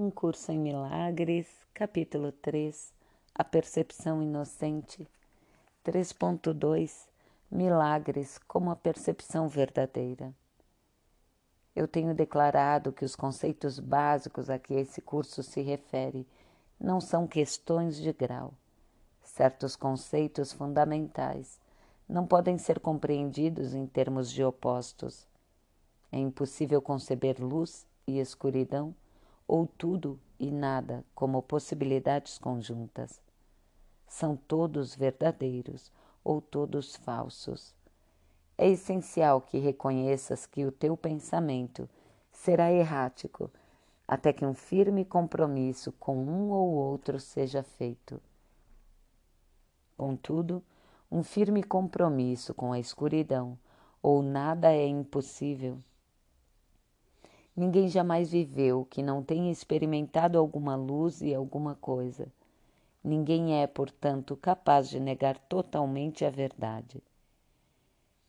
Um Curso em Milagres, capítulo 3 A Percepção Inocente, 3.2 Milagres como a percepção verdadeira. Eu tenho declarado que os conceitos básicos a que esse curso se refere não são questões de grau. Certos conceitos fundamentais não podem ser compreendidos em termos de opostos. É impossível conceber luz e escuridão ou tudo e nada como possibilidades conjuntas. São todos verdadeiros ou todos falsos. É essencial que reconheças que o teu pensamento será errático até que um firme compromisso com um ou outro seja feito. Contudo, um firme compromisso com a escuridão ou nada é impossível Ninguém jamais viveu que não tenha experimentado alguma luz e alguma coisa. Ninguém é, portanto, capaz de negar totalmente a verdade,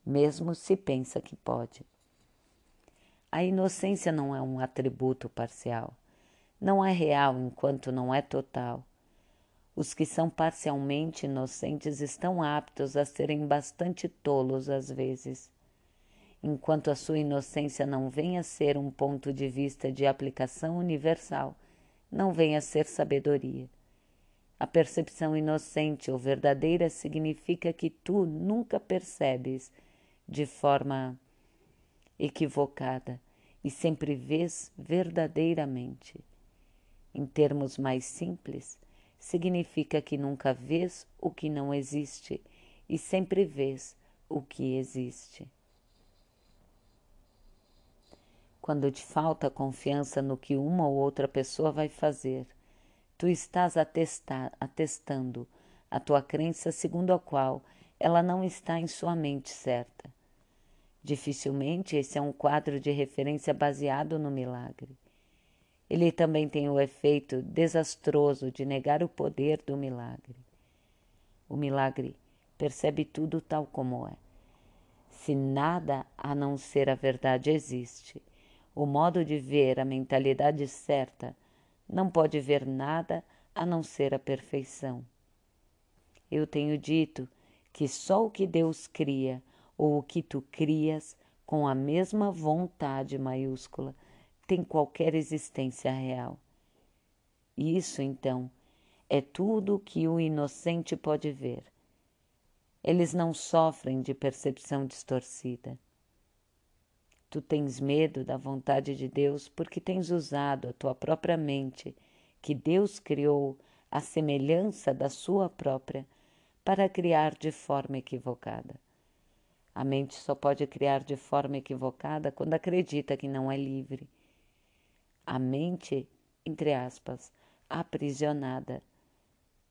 mesmo se pensa que pode. A inocência não é um atributo parcial. Não é real enquanto não é total. Os que são parcialmente inocentes estão aptos a serem bastante tolos às vezes enquanto a sua inocência não venha a ser um ponto de vista de aplicação universal, não venha a ser sabedoria. A percepção inocente ou verdadeira significa que tu nunca percebes de forma equivocada e sempre vês verdadeiramente. Em termos mais simples, significa que nunca vês o que não existe e sempre vês o que existe. Quando te falta confiança no que uma ou outra pessoa vai fazer. Tu estás atestando a tua crença segundo a qual ela não está em sua mente certa. Dificilmente esse é um quadro de referência baseado no milagre. Ele também tem o efeito desastroso de negar o poder do milagre. O milagre percebe tudo tal como é. Se nada a não ser a verdade existe, o modo de ver, a mentalidade certa, não pode ver nada a não ser a perfeição. Eu tenho dito que só o que Deus cria ou o que tu crias com a mesma vontade maiúscula tem qualquer existência real. Isso, então, é tudo o que o inocente pode ver. Eles não sofrem de percepção distorcida. Tu tens medo da vontade de Deus porque tens usado a tua própria mente, que Deus criou à semelhança da sua própria, para criar de forma equivocada. A mente só pode criar de forma equivocada quando acredita que não é livre. A mente, entre aspas, aprisionada,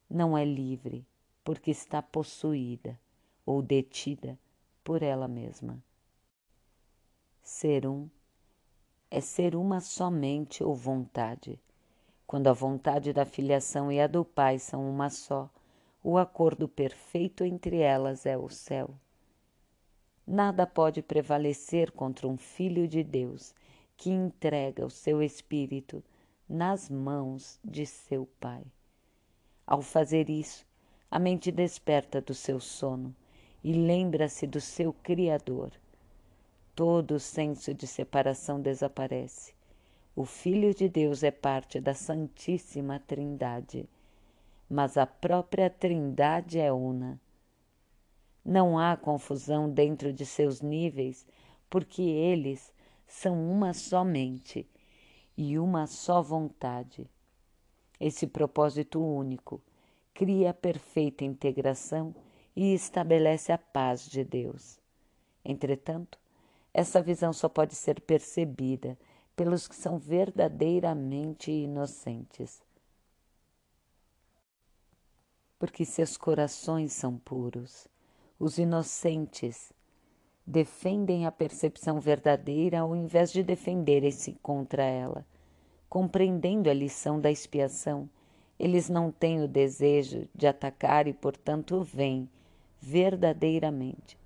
não é livre porque está possuída ou detida por ela mesma. Ser um é ser uma somente ou vontade. Quando a vontade da filiação e a do Pai são uma só, o acordo perfeito entre elas é o céu. Nada pode prevalecer contra um filho de Deus que entrega o seu espírito nas mãos de seu Pai. Ao fazer isso, a mente desperta do seu sono e lembra-se do seu Criador todo o senso de separação desaparece. O Filho de Deus é parte da Santíssima Trindade, mas a própria Trindade é una. Não há confusão dentro de seus níveis, porque eles são uma só mente e uma só vontade. Esse propósito único cria a perfeita integração e estabelece a paz de Deus. Entretanto, essa visão só pode ser percebida pelos que são verdadeiramente inocentes. Porque seus corações são puros. Os inocentes defendem a percepção verdadeira ao invés de defenderem-se contra ela. Compreendendo a lição da expiação, eles não têm o desejo de atacar e, portanto, vêm verdadeiramente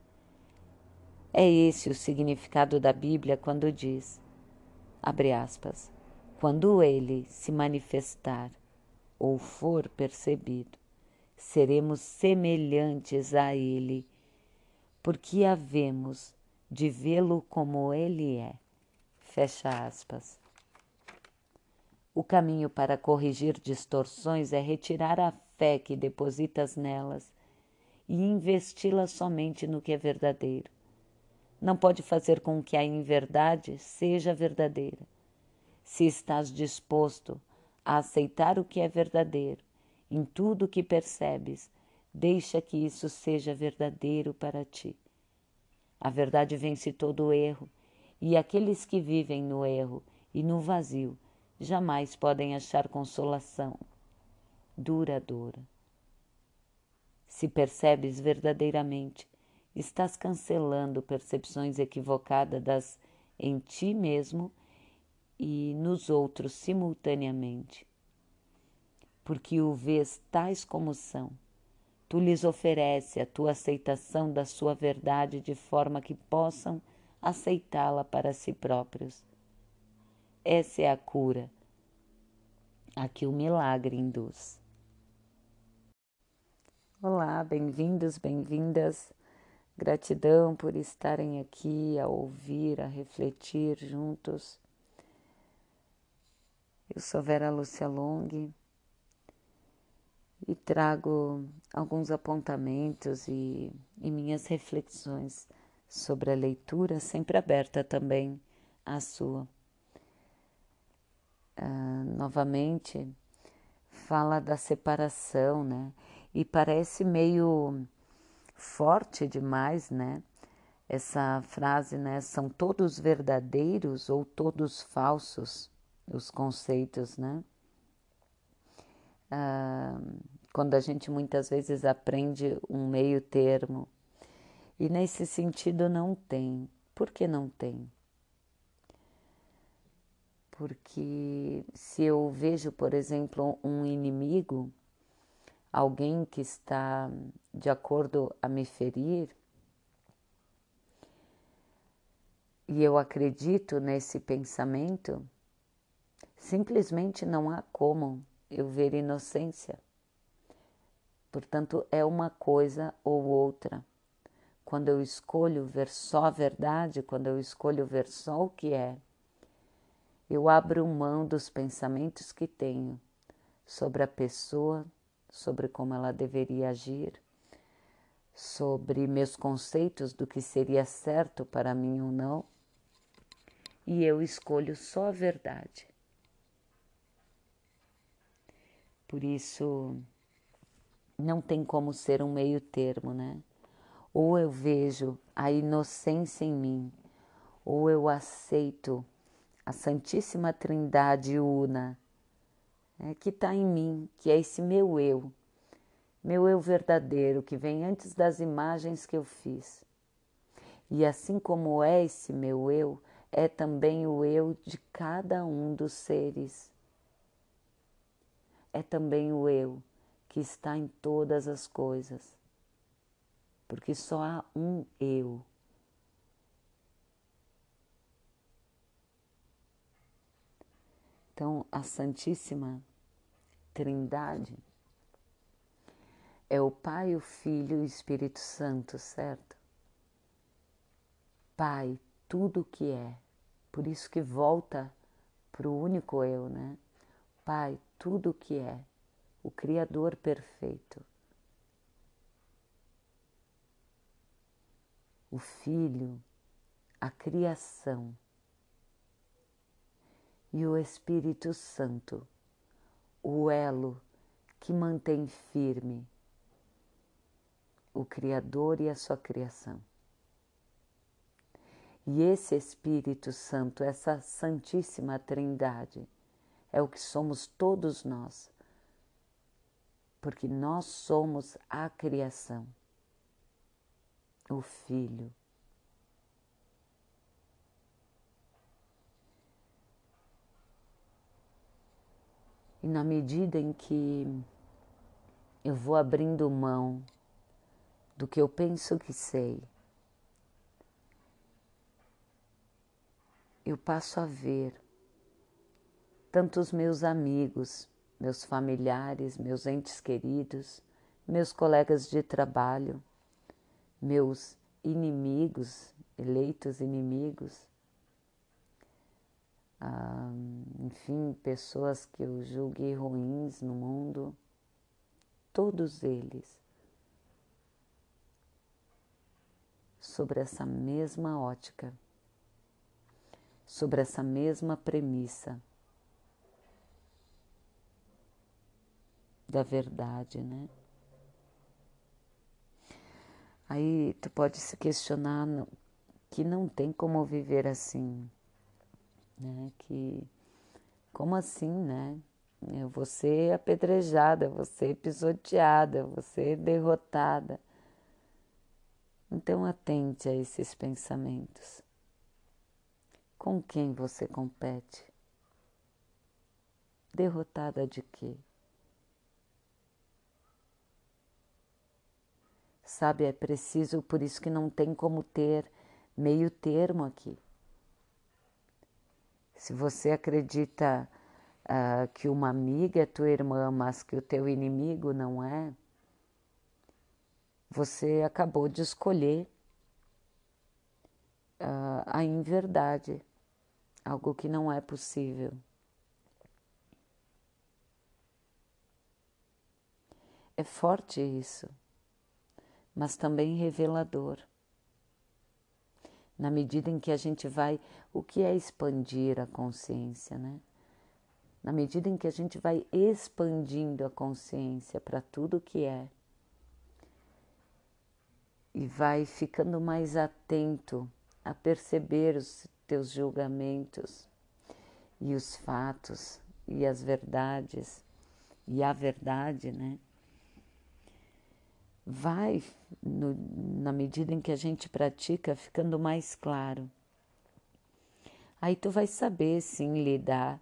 é esse o significado da Bíblia quando diz, abre aspas, quando ele se manifestar ou for percebido, seremos semelhantes a ele, porque havemos de vê-lo como ele é. Fecha aspas. O caminho para corrigir distorções é retirar a fé que depositas nelas e investi-la somente no que é verdadeiro. Não pode fazer com que a inverdade seja verdadeira. Se estás disposto a aceitar o que é verdadeiro em tudo o que percebes, deixa que isso seja verdadeiro para ti. A verdade vence todo o erro, e aqueles que vivem no erro e no vazio jamais podem achar consolação duradoura. Se percebes verdadeiramente, estás cancelando percepções equivocadas das em ti mesmo e nos outros simultaneamente. Porque o vês tais como são. Tu lhes oferece a tua aceitação da sua verdade de forma que possam aceitá-la para si próprios. Essa é a cura a que o milagre induz. Olá, bem-vindos, bem-vindas. Gratidão por estarem aqui a ouvir, a refletir juntos. Eu sou Vera Lúcia Long e trago alguns apontamentos e, e minhas reflexões sobre a leitura, sempre aberta também à sua. Uh, novamente, fala da separação, né? e parece meio forte demais, né? Essa frase, né? São todos verdadeiros ou todos falsos os conceitos, né? Ah, quando a gente muitas vezes aprende um meio termo e nesse sentido não tem. Por que não tem? Porque se eu vejo, por exemplo, um inimigo, alguém que está de acordo a me ferir, e eu acredito nesse pensamento, simplesmente não há como eu ver inocência. Portanto, é uma coisa ou outra. Quando eu escolho ver só a verdade, quando eu escolho ver só o que é, eu abro mão dos pensamentos que tenho sobre a pessoa sobre como ela deveria agir, sobre meus conceitos do que seria certo para mim ou não, e eu escolho só a verdade. Por isso, não tem como ser um meio termo, né? Ou eu vejo a inocência em mim, ou eu aceito a Santíssima Trindade una é, que está em mim, que é esse meu eu, meu eu verdadeiro, que vem antes das imagens que eu fiz. E assim como é esse meu eu, é também o eu de cada um dos seres. É também o eu que está em todas as coisas. Porque só há um eu. Então, a Santíssima Trindade é o Pai, o Filho e o Espírito Santo, certo? Pai, tudo o que é. Por isso que volta para o único eu, né? Pai, tudo o que é, o Criador perfeito. O Filho, a criação e o Espírito Santo, o elo que mantém firme o Criador e a sua criação. E esse Espírito Santo, essa Santíssima Trindade, é o que somos todos nós, porque nós somos a criação, o Filho E na medida em que eu vou abrindo mão do que eu penso que sei, eu passo a ver tanto os meus amigos, meus familiares, meus entes queridos, meus colegas de trabalho, meus inimigos, eleitos inimigos, ah, enfim, pessoas que eu julguei ruins no mundo, todos eles, sobre essa mesma ótica, sobre essa mesma premissa da verdade, né? Aí tu pode se questionar que não tem como viver assim né? Que como assim, né? Ser apedrejada, ser pisoteada, ser derrotada. Então atente a esses pensamentos. Com quem você compete? Derrotada de quê? Sabe, é preciso, por isso que não tem como ter meio termo aqui. Se você acredita uh, que uma amiga é tua irmã, mas que o teu inimigo não é, você acabou de escolher uh, a inverdade, algo que não é possível. É forte isso, mas também revelador na medida em que a gente vai. O que é expandir a consciência, né? Na medida em que a gente vai expandindo a consciência para tudo que é e vai ficando mais atento a perceber os teus julgamentos e os fatos e as verdades e a verdade, né? Vai, no, na medida em que a gente pratica, ficando mais claro. Aí tu vai saber sim lidar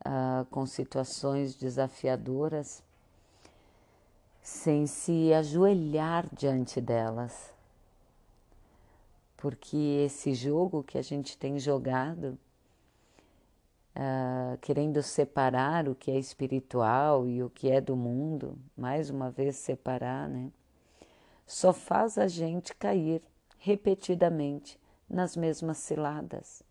uh, com situações desafiadoras sem se ajoelhar diante delas. Porque esse jogo que a gente tem jogado, uh, querendo separar o que é espiritual e o que é do mundo, mais uma vez separar, né? Só faz a gente cair repetidamente nas mesmas ciladas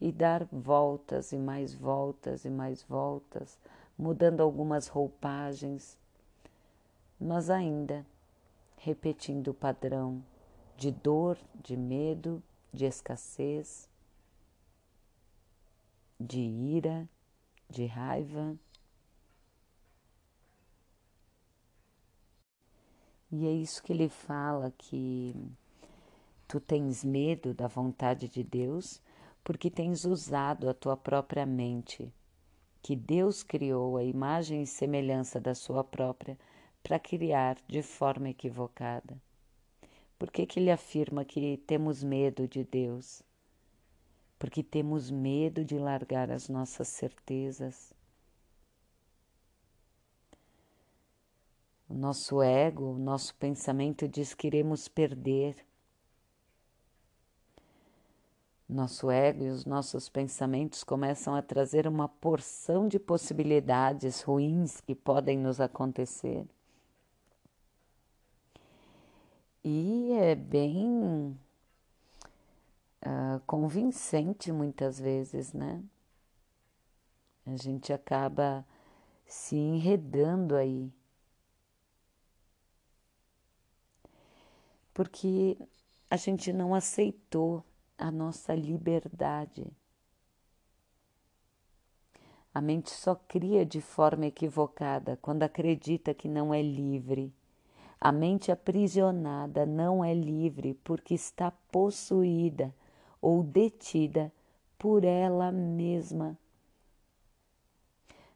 e dar voltas e mais voltas e mais voltas, mudando algumas roupagens, mas ainda repetindo o padrão de dor, de medo, de escassez de ira, de raiva. E é isso que ele fala que tu tens medo da vontade de Deus porque tens usado a tua própria mente, que Deus criou a imagem e semelhança da sua própria para criar de forma equivocada. Por que, que ele afirma que temos medo de Deus? Porque temos medo de largar as nossas certezas. O nosso ego, o nosso pensamento diz que iremos perder. Nosso ego e os nossos pensamentos começam a trazer uma porção de possibilidades ruins que podem nos acontecer. E é bem uh, convincente muitas vezes, né? A gente acaba se enredando aí. Porque a gente não aceitou a nossa liberdade. A mente só cria de forma equivocada quando acredita que não é livre. A mente aprisionada não é livre porque está possuída ou detida por ela mesma.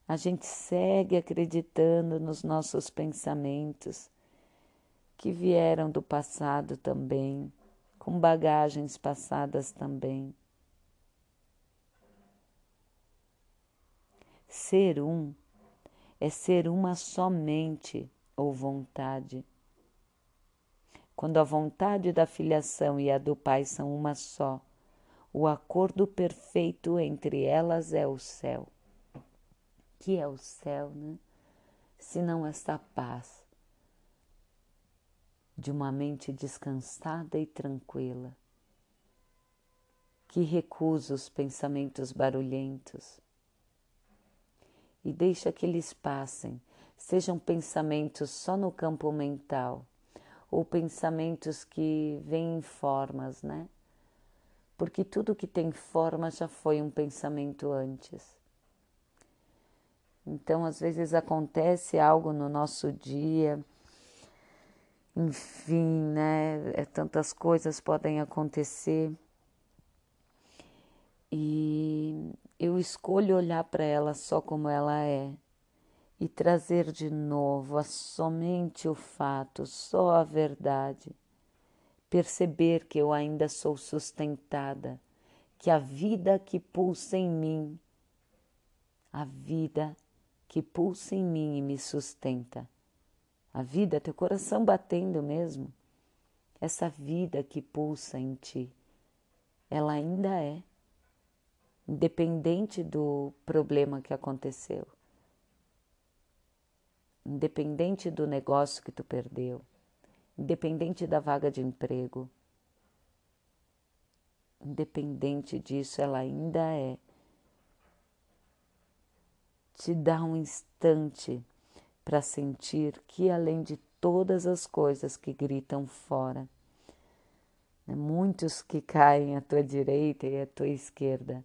A gente segue acreditando nos nossos pensamentos que vieram do passado também, com bagagens passadas também. Ser um é ser uma somente ou vontade. Quando a vontade da filiação e a do Pai são uma só, O acordo perfeito entre elas é o céu. Que é o céu, né? Se não esta paz de uma mente descansada e tranquila, que recusa os pensamentos barulhentos e deixa que eles passem, sejam pensamentos só no campo mental ou pensamentos que vêm em formas, né? Porque tudo que tem forma já foi um pensamento antes. Então, às vezes acontece algo no nosso dia, enfim, né? É, tantas coisas podem acontecer. E eu escolho olhar para ela só como ela é e trazer de novo a somente o fato, só a verdade. Perceber que eu ainda sou sustentada, que a vida que pulsa em mim, a vida que pulsa em mim e me sustenta, a vida, teu coração batendo mesmo, essa vida que pulsa em ti, ela ainda é, independente do problema que aconteceu independente do negócio que tu perdeu, independente da vaga de emprego, independente disso, ela ainda é. Te dá um instante para sentir que, além de todas as coisas que gritam fora, né, muitos que caem à tua direita e à tua esquerda,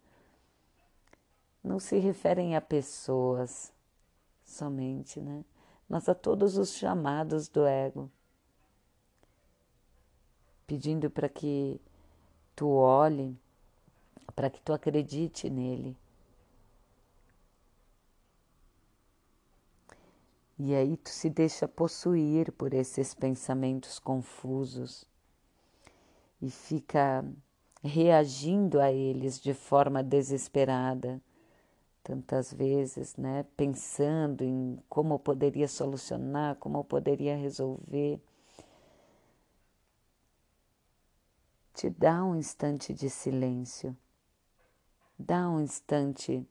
não se referem a pessoas somente, né? mas a todos os chamados do ego, pedindo para que tu olhe, para que tu acredite nele. E aí tu se deixa possuir por esses pensamentos confusos e fica reagindo a eles de forma desesperada tantas vezes, né, pensando em como poderia solucionar, como poderia resolver. Te dá um instante de silêncio, dá um instante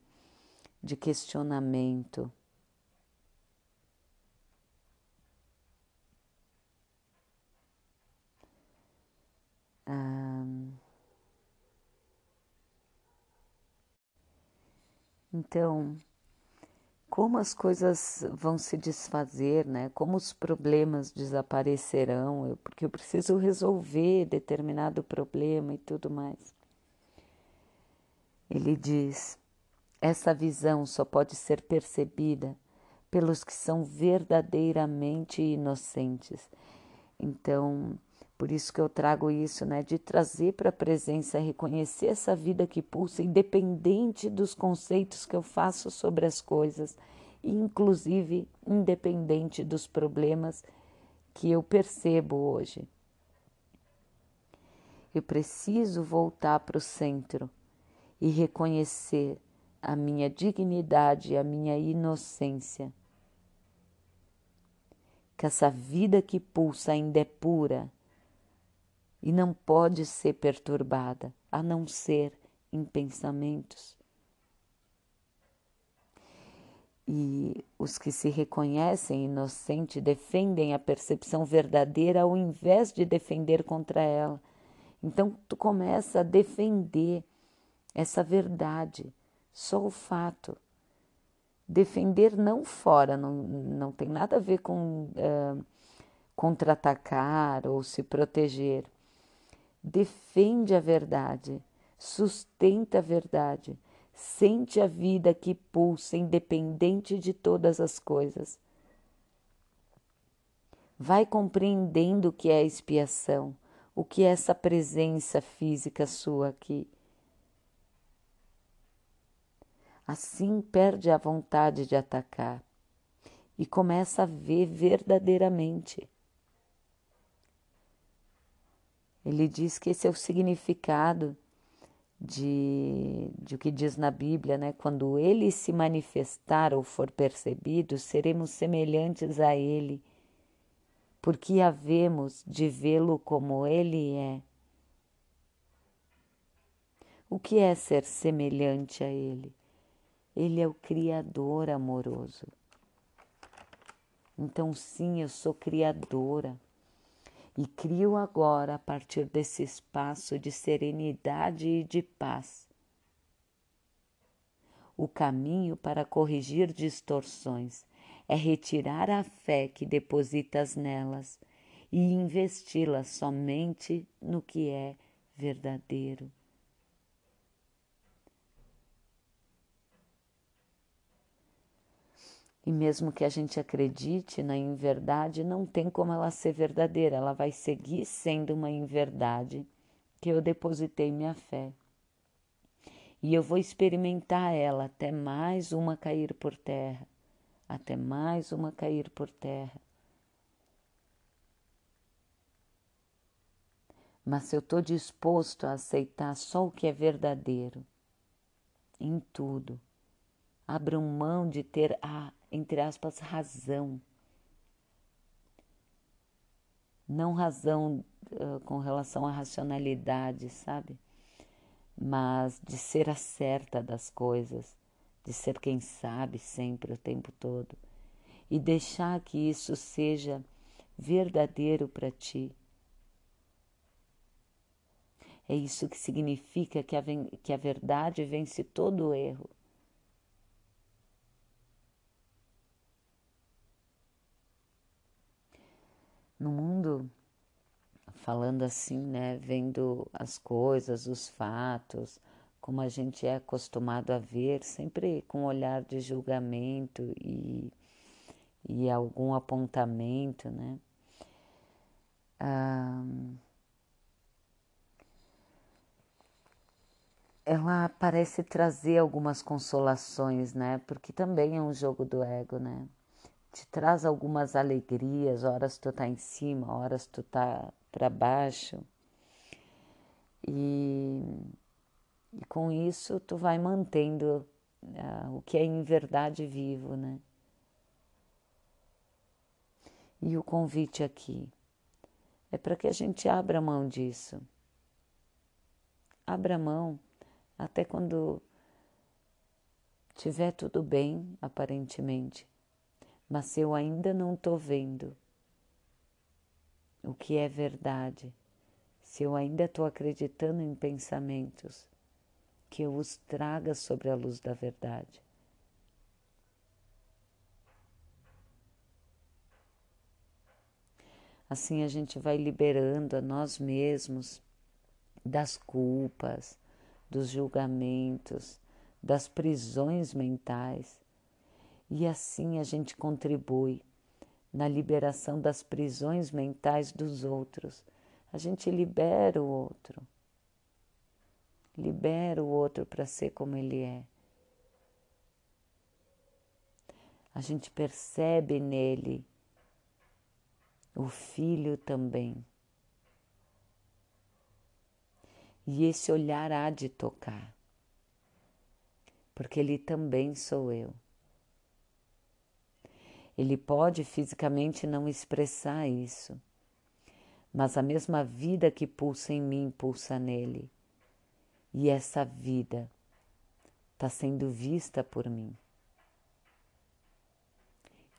de questionamento. Ah, Então, como as coisas vão se desfazer, né? Como os problemas desaparecerão, porque eu preciso resolver determinado problema e tudo mais. Ele diz: essa visão só pode ser percebida pelos que são verdadeiramente inocentes. Então, por isso que eu trago isso, né? De trazer para a presença, reconhecer essa vida que pulsa, independente dos conceitos que eu faço sobre as coisas, inclusive independente dos problemas que eu percebo hoje. Eu preciso voltar para o centro e reconhecer a minha dignidade, a minha inocência. Que essa vida que pulsa ainda é pura e não pode ser perturbada, a não ser em pensamentos. E os que se reconhecem inocentes defendem a percepção verdadeira ao invés de defender contra ela. Então tu começa a defender essa verdade, só o fato. Defender não fora, não, não tem nada a ver com uh, contra-atacar ou se proteger defende a verdade, sustenta a verdade, sente a vida que pulsa, independente de todas as coisas. Vai compreendendo o que é a expiação, o que é essa presença física sua aqui. Assim perde a vontade de atacar e começa a ver verdadeiramente Ele diz que esse é o significado de, de o que diz na Bíblia, né? Quando ele se manifestar ou for percebido, seremos semelhantes a ele, porque havemos de vê-lo como ele é. O que é ser semelhante a Ele? Ele é o Criador amoroso. Então, sim, eu sou criadora e crio agora, a partir desse espaço de serenidade e de paz, o caminho para corrigir distorções é retirar a fé que depositas nelas e investi-la somente no que é verdadeiro. E mesmo que a gente acredite na inverdade, não tem como ela ser verdadeira, ela vai seguir sendo uma inverdade que eu depositei minha fé. E eu vou experimentar ela até mais uma cair por terra, até mais uma cair por terra. Mas se eu estou disposto a aceitar só o que é verdadeiro, em tudo, abram mão de ter a, entre aspas, razão. Não razão uh, com relação à racionalidade, sabe? Mas de ser a certa das coisas, de ser quem sabe sempre o tempo todo e deixar que isso seja verdadeiro para ti é isso que significa que a, que a verdade vence todo o erro. No mundo, falando assim, né, vendo as coisas, os fatos, como a gente é acostumado a ver, sempre com um olhar de julgamento e, e algum apontamento, né? Ah, ela parece trazer algumas consolações, né? Porque também é um jogo do ego, né? Te traz algumas alegrias, horas tu tá em cima, horas tu tá para baixo. E, e, com isso tu vai mantendo uh, o que é em verdade vivo, né? E o convite aqui é para que a gente abra mão disso. Abra mão até quando tiver tudo bem, aparentemente, mas eu ainda não estou vendo o que é verdade, se eu ainda estou acreditando em pensamentos, que eu os traga sobre a luz da verdade. Assim a gente vai liberando a nós mesmos das culpas, dos julgamentos, das prisões mentais. E assim a gente contribui na liberação das prisões mentais dos outros. A gente libera o outro. Libera o outro para ser como ele é. A gente percebe nele o filho também. E esse olhar há de tocar, porque ele também sou eu. Ele pode fisicamente não expressar isso, mas a mesma vida que pulsa em mim pulsa nele. E essa vida está sendo vista por mim.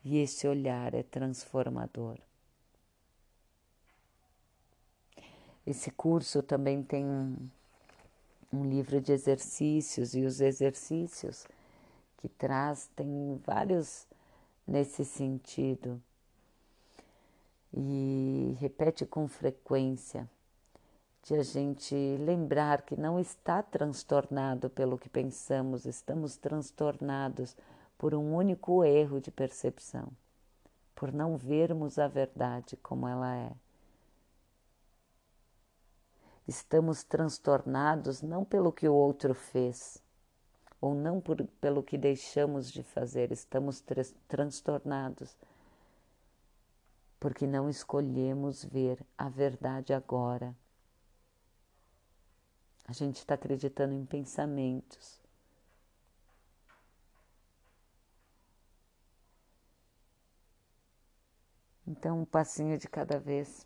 E esse olhar é transformador. Esse curso também tem um, um livro de exercícios e os exercícios que traz tem vários nesse sentido e repete com frequência de a gente lembrar que não está transtornado pelo que pensamos, estamos transtornados por um único erro de percepção, por não vermos a verdade como ela é. Estamos transtornados não pelo que o outro fez, ou não por, pelo que deixamos de fazer, estamos transtornados porque não escolhemos ver a verdade agora. A gente está acreditando em pensamentos. Então, um passinho de cada vez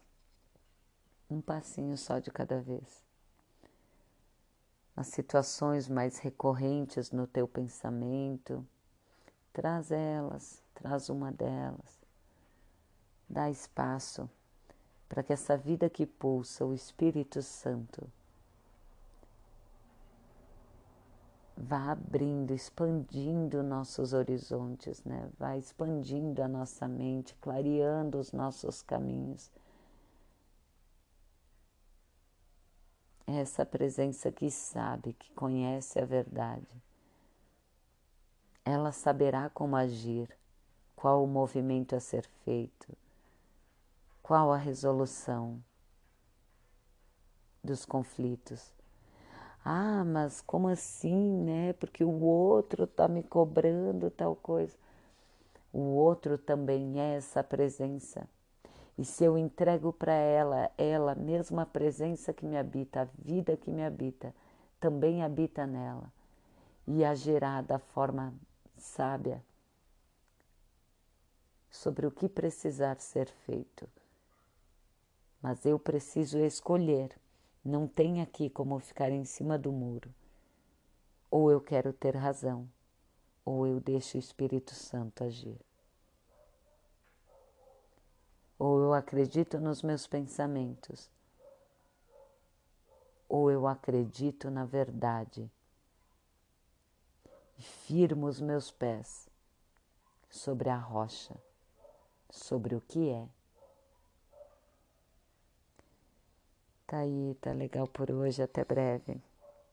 um passinho só de cada vez. As situações mais recorrentes no teu pensamento, traz elas, traz uma delas, dá espaço para que essa vida que pulsa o Espírito Santo vá abrindo, expandindo nossos horizontes, né? Vai expandindo a nossa mente, clareando os nossos caminhos. Essa presença que sabe, que conhece a verdade. Ela saberá como agir, qual o movimento a ser feito, qual a resolução dos conflitos ah, mas como assim, né? Porque o outro tá me cobrando tal coisa. O outro também é essa presença. E se eu entrego para ela, ela, mesma a presença que me habita, a vida que me habita, também habita nela e agirá da forma sábia sobre o que precisar ser feito. Mas eu preciso escolher não tem aqui como ficar em cima do muro. Ou eu quero ter razão, ou eu deixo o Espírito Santo agir. Ou eu acredito nos meus pensamentos, ou eu acredito na verdade e firmo os meus pés sobre a rocha, sobre o que é Tá aí, tá legal por hoje. Até breve.